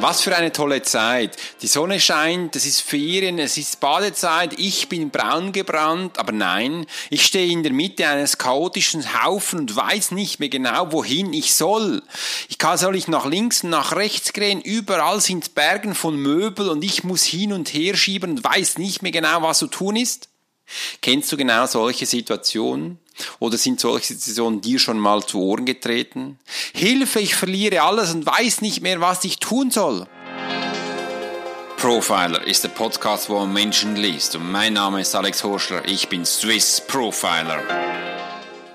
Was für eine tolle Zeit. Die Sonne scheint, es ist Ferien, es ist Badezeit, ich bin braun gebrannt, aber nein, ich stehe in der Mitte eines chaotischen Haufen und weiß nicht mehr genau, wohin ich soll. Ich kann, soll ich nach links und nach rechts gehen, überall sind Bergen von Möbel und ich muss hin und her schieben und weiß nicht mehr genau, was zu tun ist. Kennst du genau solche Situationen? Oder sind solche Situationen dir schon mal zu Ohren getreten? Hilfe, ich verliere alles und weiß nicht mehr, was ich tun soll. Profiler ist der Podcast, wo man Menschen liest. Und mein Name ist Alex Horschler. Ich bin Swiss Profiler.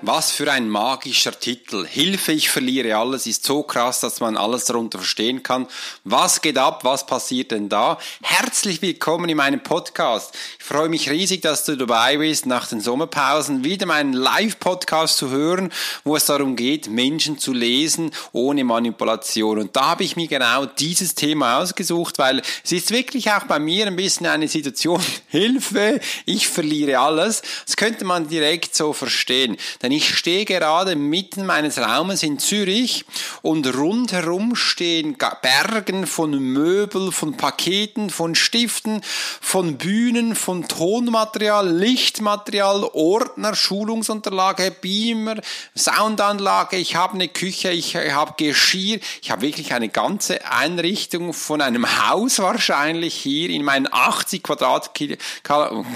Was für ein magischer Titel. Hilfe, ich verliere alles ist so krass, dass man alles darunter verstehen kann. Was geht ab? Was passiert denn da? Herzlich willkommen in meinem Podcast. Ich freue mich riesig, dass du dabei bist, nach den Sommerpausen wieder meinen Live-Podcast zu hören, wo es darum geht, Menschen zu lesen ohne Manipulation. Und da habe ich mir genau dieses Thema ausgesucht, weil es ist wirklich auch bei mir ein bisschen eine Situation, Hilfe, ich verliere alles. Das könnte man direkt so verstehen. Denn ich stehe gerade mitten meines Raumes in Zürich und rundherum stehen Bergen von Möbel, von Paketen, von Stiften, von Bühnen, von Tonmaterial, Lichtmaterial, Ordner, Schulungsunterlage, Beamer, Soundanlage. Ich habe eine Küche, ich habe Geschirr. Ich habe wirklich eine ganze Einrichtung von einem Haus wahrscheinlich hier in meinen 80 Quadratkilometer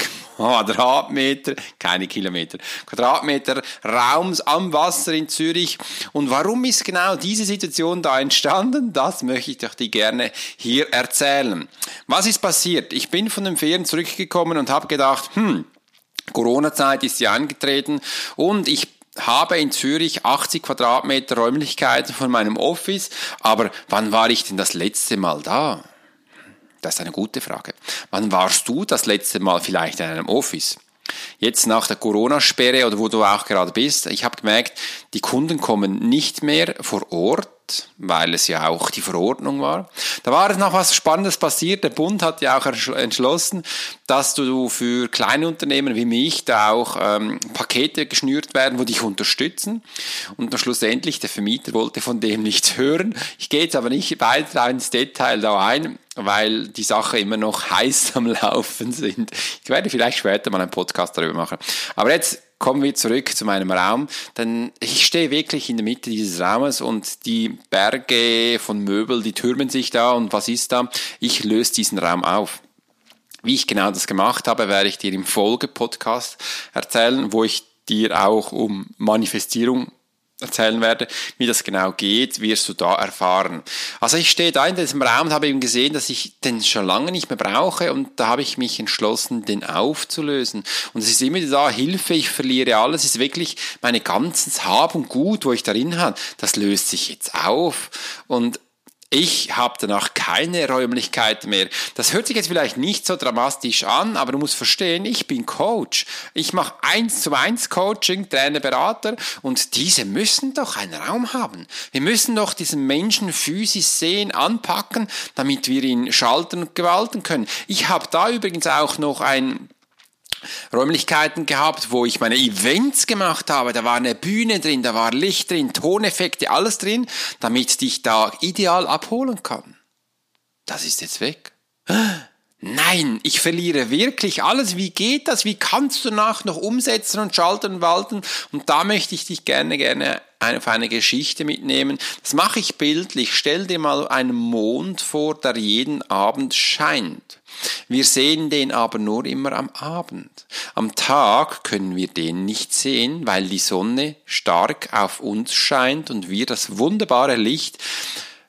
Quadratmeter, keine Kilometer, Quadratmeter Raums am Wasser in Zürich. Und warum ist genau diese Situation da entstanden? Das möchte ich dir gerne hier erzählen. Was ist passiert? Ich bin von den Ferien zurückgekommen und habe gedacht, hm, Corona-Zeit ist ja angetreten und ich habe in Zürich 80 Quadratmeter Räumlichkeiten von meinem Office, aber wann war ich denn das letzte Mal da? Das ist eine gute Frage. Wann warst du das letzte Mal vielleicht in einem Office? Jetzt nach der Corona-Sperre oder wo du auch gerade bist, ich habe gemerkt, die Kunden kommen nicht mehr vor Ort, weil es ja auch die Verordnung war. Da war es noch was Spannendes passiert. Der Bund hat ja auch entschlossen, dass du für kleine Unternehmen wie mich da auch ähm, Pakete geschnürt werden, wo dich unterstützen. Und dann schlussendlich, der Vermieter wollte von dem nichts hören. Ich gehe jetzt aber nicht weiter ins Detail da ein weil die Sache immer noch heiß am Laufen sind. Ich werde vielleicht später mal einen Podcast darüber machen. Aber jetzt kommen wir zurück zu meinem Raum, denn ich stehe wirklich in der Mitte dieses Raumes und die Berge von Möbel, die türmen sich da und was ist da? Ich löse diesen Raum auf. Wie ich genau das gemacht habe, werde ich dir im Folge-Podcast erzählen, wo ich dir auch um Manifestierung erzählen werde, wie das genau geht, wirst du da erfahren. Also ich stehe da in diesem Raum und habe eben gesehen, dass ich den schon lange nicht mehr brauche und da habe ich mich entschlossen, den aufzulösen. Und es ist immer da, Hilfe, ich verliere alles, es ist wirklich meine ganzes Hab und Gut, wo ich darin habe, das löst sich jetzt auf und ich habe danach keine Räumlichkeit mehr. Das hört sich jetzt vielleicht nicht so dramatisch an, aber du musst verstehen, ich bin Coach. Ich mache eins zu eins Coaching, Trainer, Berater und diese müssen doch einen Raum haben. Wir müssen doch diesen Menschen physisch sehen, anpacken, damit wir ihn schalten und gewalten können. Ich habe da übrigens auch noch ein Räumlichkeiten gehabt, wo ich meine Events gemacht habe. Da war eine Bühne drin, da war Licht drin, Toneffekte, alles drin, damit ich dich da ideal abholen kann. Das ist jetzt weg. Nein, ich verliere wirklich alles. Wie geht das? Wie kannst du nach noch umsetzen und schalten und walten? Und da möchte ich dich gerne, gerne auf eine Geschichte mitnehmen. Das mache ich bildlich. Stell dir mal einen Mond vor, der jeden Abend scheint. Wir sehen den aber nur immer am Abend. Am Tag können wir den nicht sehen, weil die Sonne stark auf uns scheint und wir das wunderbare Licht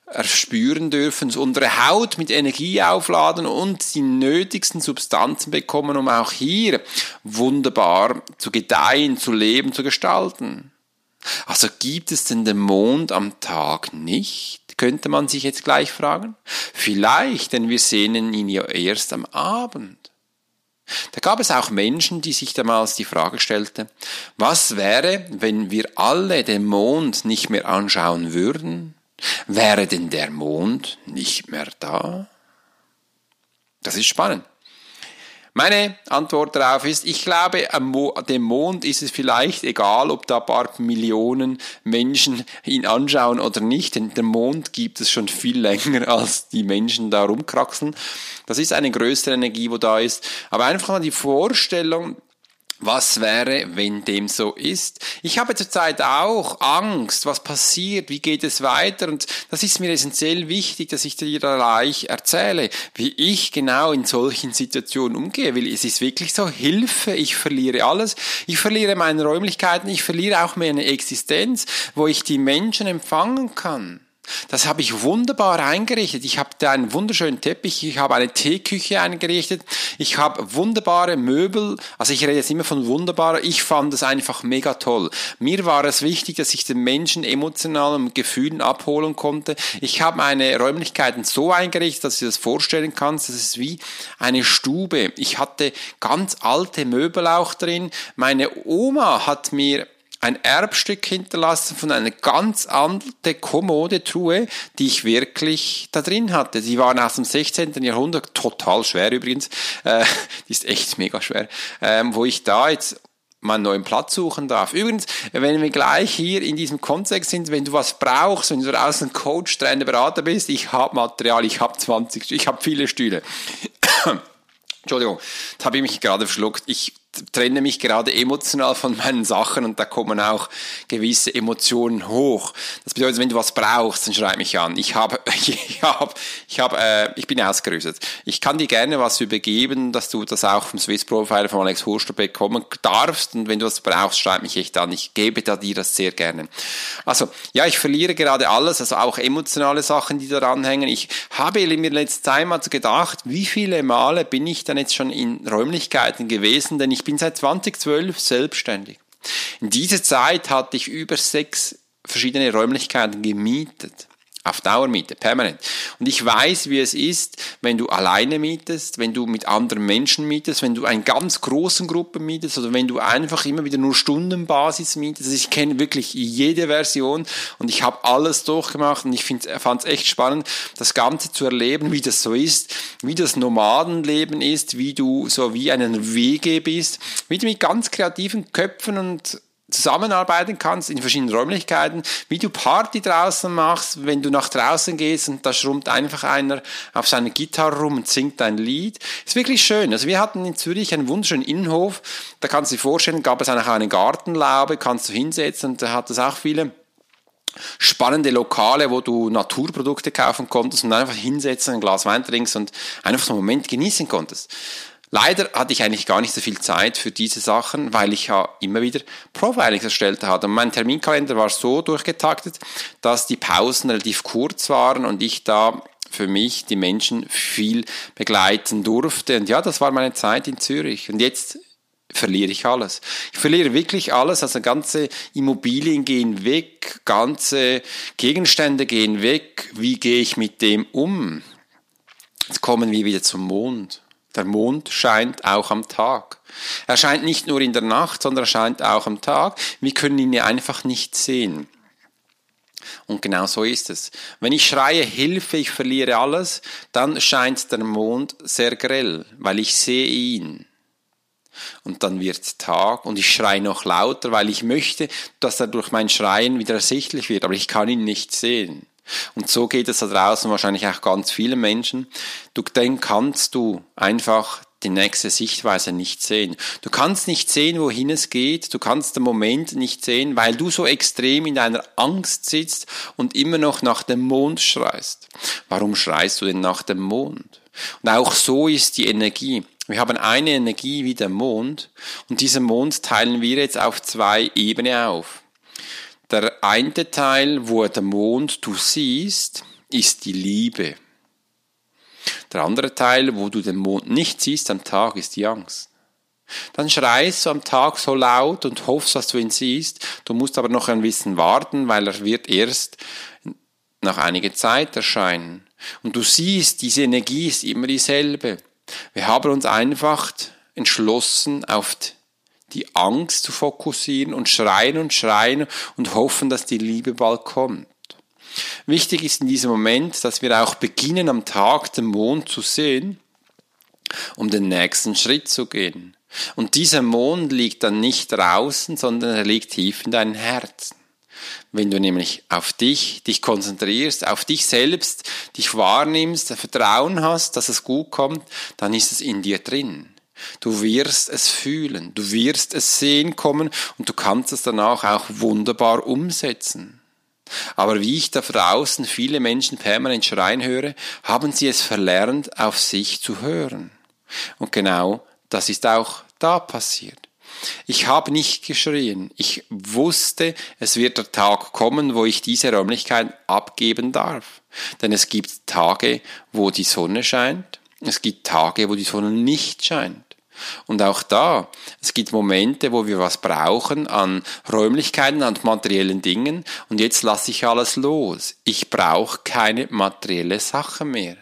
erspüren dürfen, unsere Haut mit Energie aufladen und die nötigsten Substanzen bekommen, um auch hier wunderbar zu gedeihen, zu leben, zu gestalten. Also gibt es denn den Mond am Tag nicht? Könnte man sich jetzt gleich fragen. Vielleicht, denn wir sehen ihn ja erst am Abend. Da gab es auch Menschen, die sich damals die Frage stellten, was wäre, wenn wir alle den Mond nicht mehr anschauen würden? Wäre denn der Mond nicht mehr da? Das ist spannend. Meine Antwort darauf ist, ich glaube, dem Mond ist es vielleicht egal, ob da ein paar Millionen Menschen ihn anschauen oder nicht, denn der Mond gibt es schon viel länger, als die Menschen da rumkraxeln. Das ist eine größere Energie, wo da ist. Aber einfach mal die Vorstellung, was wäre, wenn dem so ist? Ich habe zurzeit auch Angst, was passiert, wie geht es weiter und das ist mir essentiell wichtig, dass ich dir gleich erzähle, wie ich genau in solchen Situationen umgehe, weil es ist wirklich so, Hilfe, ich verliere alles, ich verliere meine Räumlichkeiten, ich verliere auch meine Existenz, wo ich die Menschen empfangen kann. Das habe ich wunderbar eingerichtet. Ich habe da einen wunderschönen Teppich, ich habe eine Teeküche eingerichtet, ich habe wunderbare Möbel. Also ich rede jetzt immer von wunderbar. Ich fand es einfach mega toll. Mir war es wichtig, dass ich den Menschen emotional und Gefühlen abholen konnte. Ich habe meine Räumlichkeiten so eingerichtet, dass du das vorstellen kannst. Das ist wie eine Stube. Ich hatte ganz alte Möbel auch drin. Meine Oma hat mir ein Erbstück hinterlassen von einer ganz alte Kommode-Truhe, die ich wirklich da drin hatte. Die waren aus dem 16. Jahrhundert, total schwer übrigens, äh, die ist echt mega schwer, ähm, wo ich da jetzt mal einen neuen Platz suchen darf. Übrigens, wenn wir gleich hier in diesem Kontext sind, wenn du was brauchst, wenn du draußen Coach, Trainer, Berater bist, ich habe Material, ich habe 20, ich habe viele Stühle. Entschuldigung, da habe ich mich gerade verschluckt. Ich trenne mich gerade emotional von meinen Sachen und da kommen auch gewisse Emotionen hoch. Das bedeutet, wenn du was brauchst, dann schreib mich an. Ich habe, ich habe, ich habe, äh, ich bin ausgerüstet. Ich kann dir gerne was übergeben, dass du das auch vom Swiss Profiler von Alex Hurster bekommen darfst und wenn du was brauchst, schreib mich echt an. Ich gebe da dir das sehr gerne. Also, ja, ich verliere gerade alles, also auch emotionale Sachen, die daran hängen. Ich habe mir letzte Zeit mal gedacht, wie viele Male bin ich dann jetzt schon in Räumlichkeiten gewesen, denn ich ich bin seit 2012 selbstständig. In dieser Zeit hatte ich über sechs verschiedene Räumlichkeiten gemietet. Auf Dauermiete, permanent. Und ich weiß, wie es ist, wenn du alleine mietest, wenn du mit anderen Menschen mietest, wenn du eine ganz großen Gruppe mietest oder wenn du einfach immer wieder nur Stundenbasis mietest. Also ich kenne wirklich jede Version und ich habe alles durchgemacht und ich fand es echt spannend, das Ganze zu erleben, wie das so ist, wie das Nomadenleben ist, wie du so wie einen Wege bist, wie du mit ganz kreativen Köpfen und zusammenarbeiten kannst in verschiedenen Räumlichkeiten, wie du Party draußen machst, wenn du nach draußen gehst und da schrummt einfach einer auf seiner Gitarre rum und singt ein Lied. Ist wirklich schön. Also wir hatten in Zürich einen wunderschönen Innenhof, da kannst du dir vorstellen, gab es auch eine Gartenlaube, kannst du hinsetzen und da hat es auch viele spannende Lokale, wo du Naturprodukte kaufen konntest und einfach hinsetzen, ein Glas Wein trinkst und einfach so einen Moment genießen konntest. Leider hatte ich eigentlich gar nicht so viel Zeit für diese Sachen, weil ich ja immer wieder Profilings erstellt hatte. Und mein Terminkalender war so durchgetaktet, dass die Pausen relativ kurz waren und ich da für mich die Menschen viel begleiten durfte. Und ja, das war meine Zeit in Zürich. Und jetzt verliere ich alles. Ich verliere wirklich alles, also ganze Immobilien gehen weg, ganze Gegenstände gehen weg. Wie gehe ich mit dem um? Jetzt kommen wir wieder zum Mond. Der Mond scheint auch am Tag. Er scheint nicht nur in der Nacht, sondern er scheint auch am Tag. Wir können ihn einfach nicht sehen. Und genau so ist es. Wenn ich schreie, Hilfe, ich verliere alles, dann scheint der Mond sehr grell, weil ich sehe ihn. Und dann wird Tag und ich schreie noch lauter, weil ich möchte, dass er durch mein Schreien wieder ersichtlich wird, aber ich kann ihn nicht sehen. Und so geht es da draußen wahrscheinlich auch ganz vielen Menschen. Du, dann kannst du einfach die nächste Sichtweise nicht sehen. Du kannst nicht sehen, wohin es geht. Du kannst den Moment nicht sehen, weil du so extrem in deiner Angst sitzt und immer noch nach dem Mond schreist. Warum schreist du denn nach dem Mond? Und auch so ist die Energie. Wir haben eine Energie wie der Mond und diesen Mond teilen wir jetzt auf zwei Ebenen auf. Der eine Teil, wo der Mond du siehst, ist die Liebe. Der andere Teil, wo du den Mond nicht siehst am Tag, ist die Angst. Dann schreist du am Tag so laut und hoffst, dass du ihn siehst. Du musst aber noch ein bisschen warten, weil er wird erst nach einiger Zeit erscheinen. Und du siehst, diese Energie ist immer dieselbe. Wir haben uns einfach entschlossen, auf die Angst zu fokussieren und schreien und schreien und hoffen, dass die Liebe bald kommt. Wichtig ist in diesem Moment, dass wir auch beginnen am Tag den Mond zu sehen um den nächsten Schritt zu gehen. Und dieser Mond liegt dann nicht draußen, sondern er liegt tief in deinem Herzen. Wenn du nämlich auf dich, dich konzentrierst, auf dich selbst, dich wahrnimmst, Vertrauen hast, dass es gut kommt, dann ist es in dir drin. Du wirst es fühlen, du wirst es sehen kommen und du kannst es danach auch wunderbar umsetzen. Aber wie ich da draußen viele Menschen permanent schreien höre, haben sie es verlernt, auf sich zu hören. Und genau das ist auch da passiert. Ich habe nicht geschrien. Ich wusste, es wird der Tag kommen, wo ich diese Räumlichkeit abgeben darf. Denn es gibt Tage, wo die Sonne scheint. Es gibt Tage, wo die Sonne nicht scheint. Und auch da, es gibt Momente, wo wir was brauchen an Räumlichkeiten, an materiellen Dingen und jetzt lasse ich alles los. Ich brauche keine materielle Sache mehr.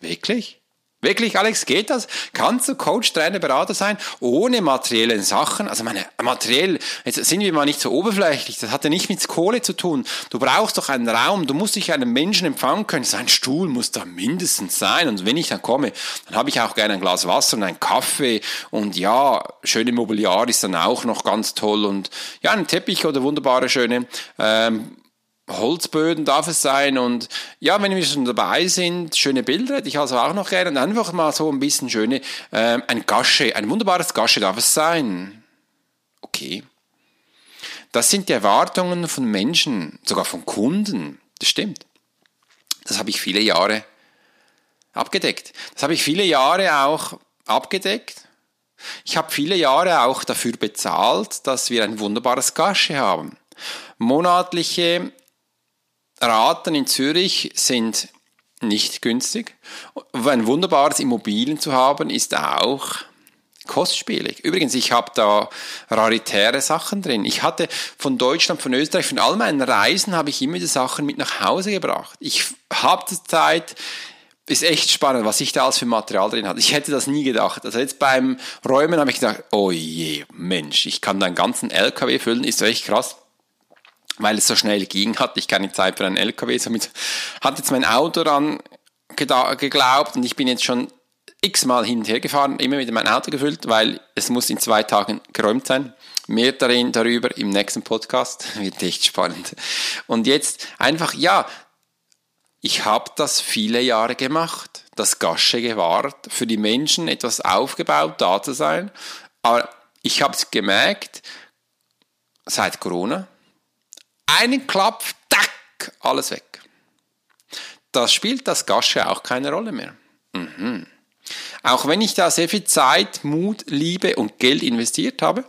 Wirklich? Wirklich, Alex, geht das? Kannst du Coach, Trainer, Berater sein, ohne materielle Sachen? Also meine, materiell, jetzt sind wir mal nicht so oberflächlich, das hat ja nicht mit Kohle zu tun. Du brauchst doch einen Raum, du musst dich einen Menschen empfangen können. So ein Stuhl muss da mindestens sein. Und wenn ich dann komme, dann habe ich auch gerne ein Glas Wasser und einen Kaffee. Und ja, schöne Mobiliar ist dann auch noch ganz toll. Und ja, ein Teppich oder wunderbare, schöne ähm, Holzböden darf es sein und ja, wenn wir schon dabei sind, schöne Bilder hätte ich also auch noch gerne und einfach mal so ein bisschen schöne, äh, ein Gasche, ein wunderbares Gasche darf es sein. Okay. Das sind die Erwartungen von Menschen, sogar von Kunden. Das stimmt. Das habe ich viele Jahre abgedeckt. Das habe ich viele Jahre auch abgedeckt. Ich habe viele Jahre auch dafür bezahlt, dass wir ein wunderbares Gasche haben. Monatliche Raten in Zürich sind nicht günstig. Ein wunderbares Immobilien zu haben ist auch kostspielig. Übrigens, ich habe da raritäre Sachen drin. Ich hatte von Deutschland, von Österreich, von all meinen Reisen habe ich immer die Sachen mit nach Hause gebracht. Ich habe die Zeit, ist echt spannend, was ich da alles für Material drin hatte. Ich hätte das nie gedacht. Also jetzt beim Räumen habe ich gedacht, oh je, Mensch, ich kann da einen ganzen LKW füllen, ist echt krass weil es so schnell ging, hatte ich keine Zeit für einen LKW. Somit hat jetzt mein Auto dann geglaubt und ich bin jetzt schon x-mal hin und her gefahren, immer wieder mein Auto gefüllt, weil es muss in zwei Tagen geräumt sein. Mehr darin, darüber im nächsten Podcast. Wird echt spannend. Und jetzt einfach, ja, ich habe das viele Jahre gemacht, das Gasche gewahrt, für die Menschen etwas aufgebaut, da zu sein. Aber ich habe es gemerkt, seit Corona, einen Klapp, tack, alles weg. Das spielt das Gasche auch keine Rolle mehr. Mhm. Auch wenn ich da sehr viel Zeit, Mut, Liebe und Geld investiert habe,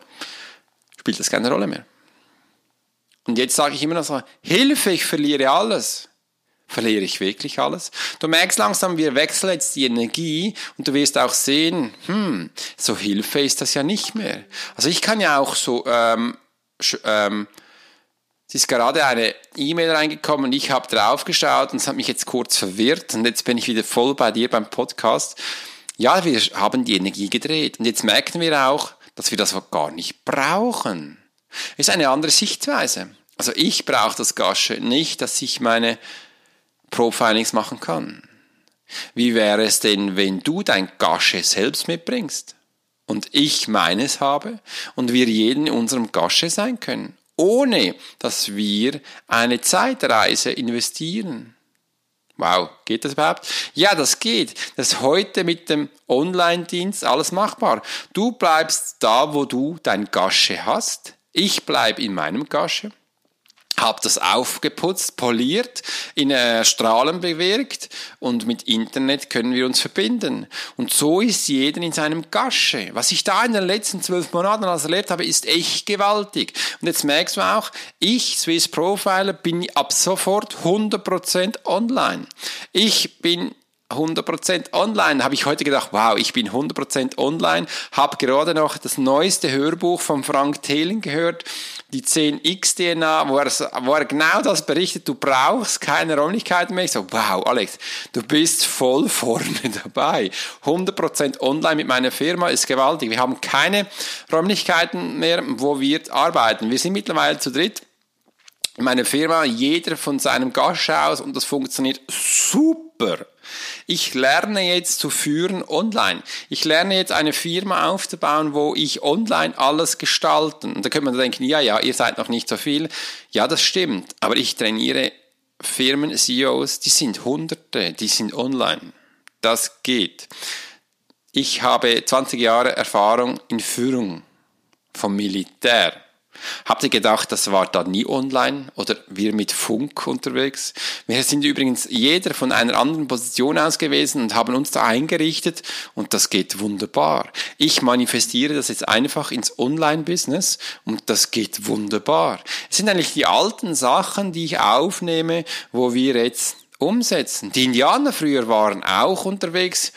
spielt das keine Rolle mehr. Und jetzt sage ich immer noch so, Hilfe, ich verliere alles. Verliere ich wirklich alles? Du merkst langsam, wir wechseln jetzt die Energie und du wirst auch sehen, hm, so Hilfe ist das ja nicht mehr. Also ich kann ja auch so ähm, ähm, es ist gerade eine E-Mail reingekommen und ich habe drauf geschaut und es hat mich jetzt kurz verwirrt und jetzt bin ich wieder voll bei dir beim Podcast. Ja, wir haben die Energie gedreht und jetzt merken wir auch, dass wir das gar nicht brauchen. Ist eine andere Sichtweise. Also ich brauche das Gasche nicht, dass ich meine Profilings machen kann. Wie wäre es denn, wenn du dein Gasche selbst mitbringst und ich meines habe und wir jeden in unserem Gasche sein können? Ohne dass wir eine Zeitreise investieren. Wow, geht das überhaupt? Ja, das geht. Das ist heute mit dem Online-Dienst alles machbar. Du bleibst da, wo du dein Gasche hast. Ich bleib in meinem Gasche habe das aufgeputzt, poliert, in äh, Strahlen bewirkt und mit Internet können wir uns verbinden. Und so ist jeder in seinem Gasche. Was ich da in den letzten zwölf Monaten alles erlebt habe, ist echt gewaltig. Und jetzt merkst du auch, ich, Swiss Profiler, bin ab sofort 100% online. Ich bin 100% online. Habe ich heute gedacht, wow, ich bin 100% online. Habe gerade noch das neueste Hörbuch von Frank Thelen gehört, die 10x-DNA, wo er, wo er genau das berichtet, du brauchst keine Räumlichkeiten mehr. Ich so, wow, Alex, du bist voll vorne dabei. 100% online mit meiner Firma ist gewaltig. Wir haben keine Räumlichkeiten mehr, wo wir arbeiten. Wir sind mittlerweile zu dritt in meiner Firma jeder von seinem Gasch aus und das funktioniert super. Ich lerne jetzt zu führen online. Ich lerne jetzt eine Firma aufzubauen, wo ich online alles gestalten. Und da könnte man denken, ja, ja, ihr seid noch nicht so viel. Ja, das stimmt. Aber ich trainiere Firmen, CEOs, die sind Hunderte, die sind online. Das geht. Ich habe 20 Jahre Erfahrung in Führung vom Militär. Habt ihr gedacht, das war da nie online oder wir mit Funk unterwegs? Wir sind übrigens jeder von einer anderen Position aus gewesen und haben uns da eingerichtet und das geht wunderbar. Ich manifestiere das jetzt einfach ins Online-Business und das geht wunderbar. Es sind eigentlich die alten Sachen, die ich aufnehme, wo wir jetzt umsetzen. Die Indianer früher waren auch unterwegs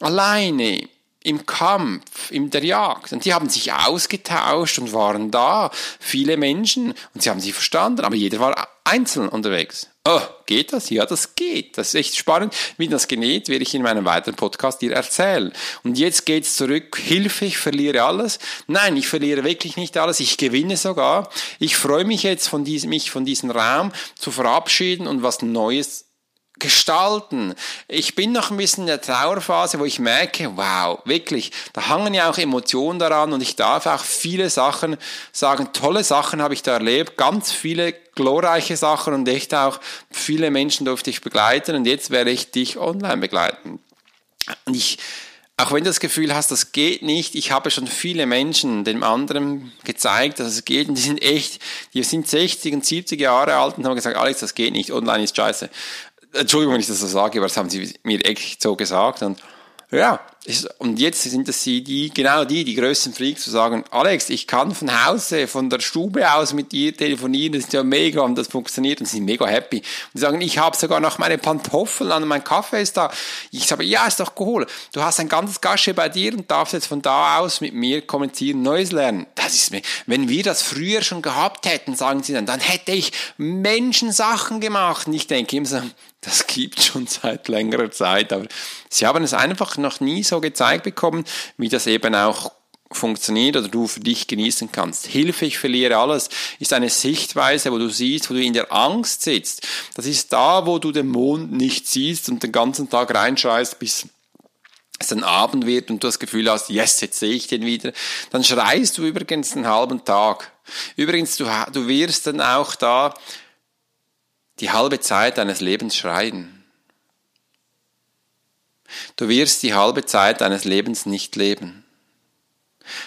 alleine im Kampf, in der Jagd. Und die haben sich ausgetauscht und waren da, viele Menschen, und sie haben sich verstanden, aber jeder war einzeln unterwegs. Oh, geht das? Ja, das geht. Das ist echt spannend. Wie das genäht, werde ich in meinem weiteren Podcast dir erzählen. Und jetzt geht's zurück. Hilfe, ich verliere alles. Nein, ich verliere wirklich nicht alles. Ich gewinne sogar. Ich freue mich jetzt von diesem, mich von diesem Raum zu verabschieden und was Neues gestalten. Ich bin noch ein bisschen in der Trauerphase, wo ich merke, wow, wirklich, da hangen ja auch Emotionen daran und ich darf auch viele Sachen sagen, tolle Sachen habe ich da erlebt, ganz viele glorreiche Sachen und echt auch viele Menschen durfte ich begleiten und jetzt werde ich dich online begleiten. Und ich, auch wenn du das Gefühl hast, das geht nicht, ich habe schon viele Menschen dem anderen gezeigt, dass es geht und die sind echt, die sind 60 und 70 Jahre alt und haben gesagt, Alex, das geht nicht, online ist scheiße. Entschuldigung, wenn ich das so sage, aber das haben sie mir echt so gesagt. Und ja, und jetzt sind das sie, die, genau die, die größten Freaks, zu sagen, Alex, ich kann von Hause, von der Stube aus mit dir telefonieren, das ist ja mega und das funktioniert und sie sind mega happy. Und die sagen, ich habe sogar noch meine Pantoffeln an, mein Kaffee ist da. Ich sage, ja, ist doch cool. Du hast ein ganzes Gasche bei dir und darfst jetzt von da aus mit mir kommunizieren, Neues lernen. Das ist mir, wenn wir das früher schon gehabt hätten, sagen sie dann, dann hätte ich Menschensachen gemacht. Und ich denke immer so, das gibt schon seit längerer Zeit, aber sie haben es einfach noch nie so gezeigt bekommen, wie das eben auch funktioniert oder du für dich genießen kannst. Hilfe, ich verliere alles, ist eine Sichtweise, wo du siehst, wo du in der Angst sitzt. Das ist da, wo du den Mond nicht siehst und den ganzen Tag reinschreist, bis es dann Abend wird und du das Gefühl hast, yes, jetzt sehe ich den wieder. Dann schreist du übrigens einen halben Tag. Übrigens, du, du wirst dann auch da die halbe Zeit deines Lebens schreien. Du wirst die halbe Zeit deines Lebens nicht leben.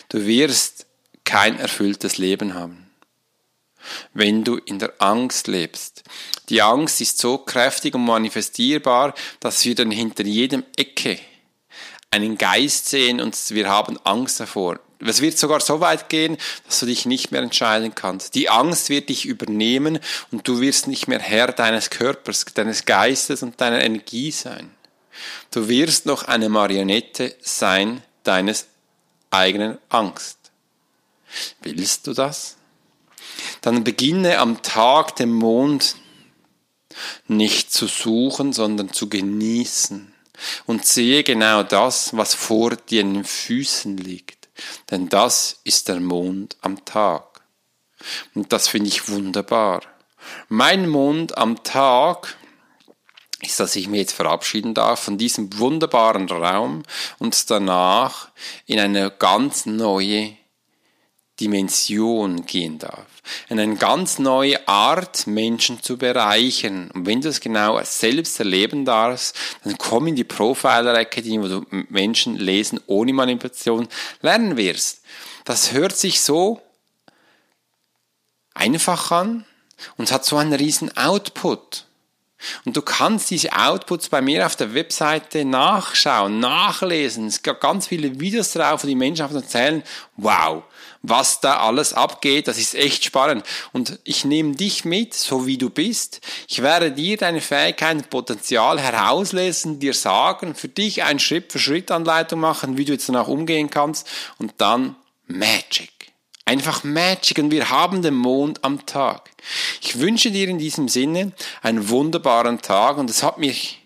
Du wirst kein erfülltes Leben haben, wenn du in der Angst lebst. Die Angst ist so kräftig und manifestierbar, dass wir dann hinter jedem Ecke einen Geist sehen und wir haben Angst davor. Es wird sogar so weit gehen, dass du dich nicht mehr entscheiden kannst. Die Angst wird dich übernehmen und du wirst nicht mehr Herr deines Körpers, deines Geistes und deiner Energie sein. Du wirst noch eine Marionette sein deines eigenen Angst. Willst du das? Dann beginne am Tag den Mond nicht zu suchen, sondern zu genießen und sehe genau das, was vor den Füßen liegt denn das ist der Mond am Tag. Und das finde ich wunderbar. Mein Mond am Tag ist, dass ich mir jetzt verabschieden darf von diesem wunderbaren Raum und danach in eine ganz neue Dimension gehen darf. In eine ganz neue Art, Menschen zu bereichern. Und wenn du es genau selbst erleben darfst, dann komm in die Profiler Academy, wo du Menschen lesen ohne Manipulation lernen wirst. Das hört sich so einfach an und hat so einen riesen Output. Und du kannst diese Outputs bei mir auf der Webseite nachschauen, nachlesen. Es gibt ganz viele Videos drauf, wo die Menschen erzählen, wow, was da alles abgeht, das ist echt spannend. Und ich nehme dich mit, so wie du bist. Ich werde dir deine Fähigkeiten, Potenzial herauslesen, dir sagen, für dich eine Schritt-für-Schritt-Anleitung machen, wie du jetzt danach umgehen kannst und dann Magic. Einfach Magic und wir haben den Mond am Tag. Ich wünsche dir in diesem Sinne einen wunderbaren Tag und es hat mich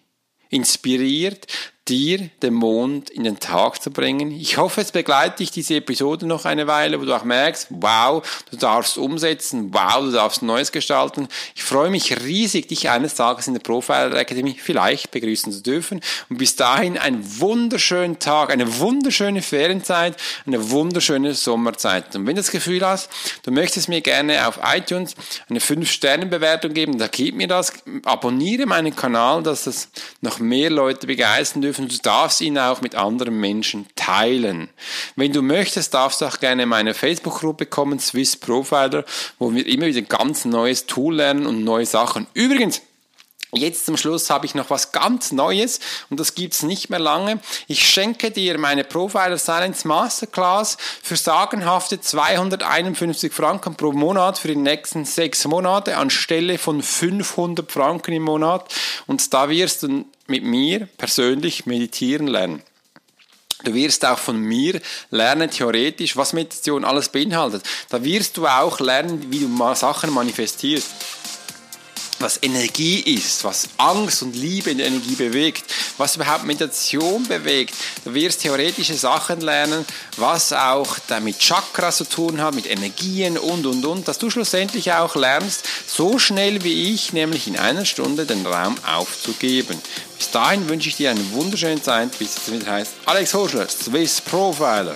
inspiriert, dir den Mond in den Tag zu bringen. Ich hoffe, es begleitet dich diese Episode noch eine Weile, wo du auch merkst, wow, du darfst umsetzen, wow, du darfst Neues gestalten. Ich freue mich riesig, dich eines Tages in der Profiler Academy vielleicht begrüßen zu dürfen. Und bis dahin einen wunderschönen Tag, eine wunderschöne Ferienzeit, eine wunderschöne Sommerzeit. Und wenn du das Gefühl hast, du möchtest mir gerne auf iTunes eine 5-Sterne-Bewertung geben, dann gib mir das, abonniere meinen Kanal, dass das noch mehr Leute begeistern dürfen. Du darfst ihn auch mit anderen Menschen teilen. Wenn du möchtest, darfst du auch gerne meine Facebook-Gruppe kommen, Swiss Profiler, wo wir immer wieder ganz neues Tool lernen und neue Sachen. Übrigens, Jetzt zum Schluss habe ich noch was ganz Neues und das gibt's nicht mehr lange. Ich schenke dir meine Profiler Silence Masterclass für sagenhafte 251 Franken pro Monat für die nächsten sechs Monate anstelle von 500 Franken im Monat und da wirst du mit mir persönlich meditieren lernen. Du wirst auch von mir lernen, theoretisch, was Meditation alles beinhaltet. Da wirst du auch lernen, wie du Sachen manifestierst was Energie ist, was Angst und Liebe in der Energie bewegt, was überhaupt Meditation bewegt. Du wirst theoretische Sachen lernen, was auch mit Chakras zu tun hat, mit Energien und, und, und, dass du schlussendlich auch lernst, so schnell wie ich, nämlich in einer Stunde den Raum aufzugeben. Bis dahin wünsche ich dir eine wunderschöne Zeit, bis es wieder heißt Alex Hoschler, Swiss Profiler.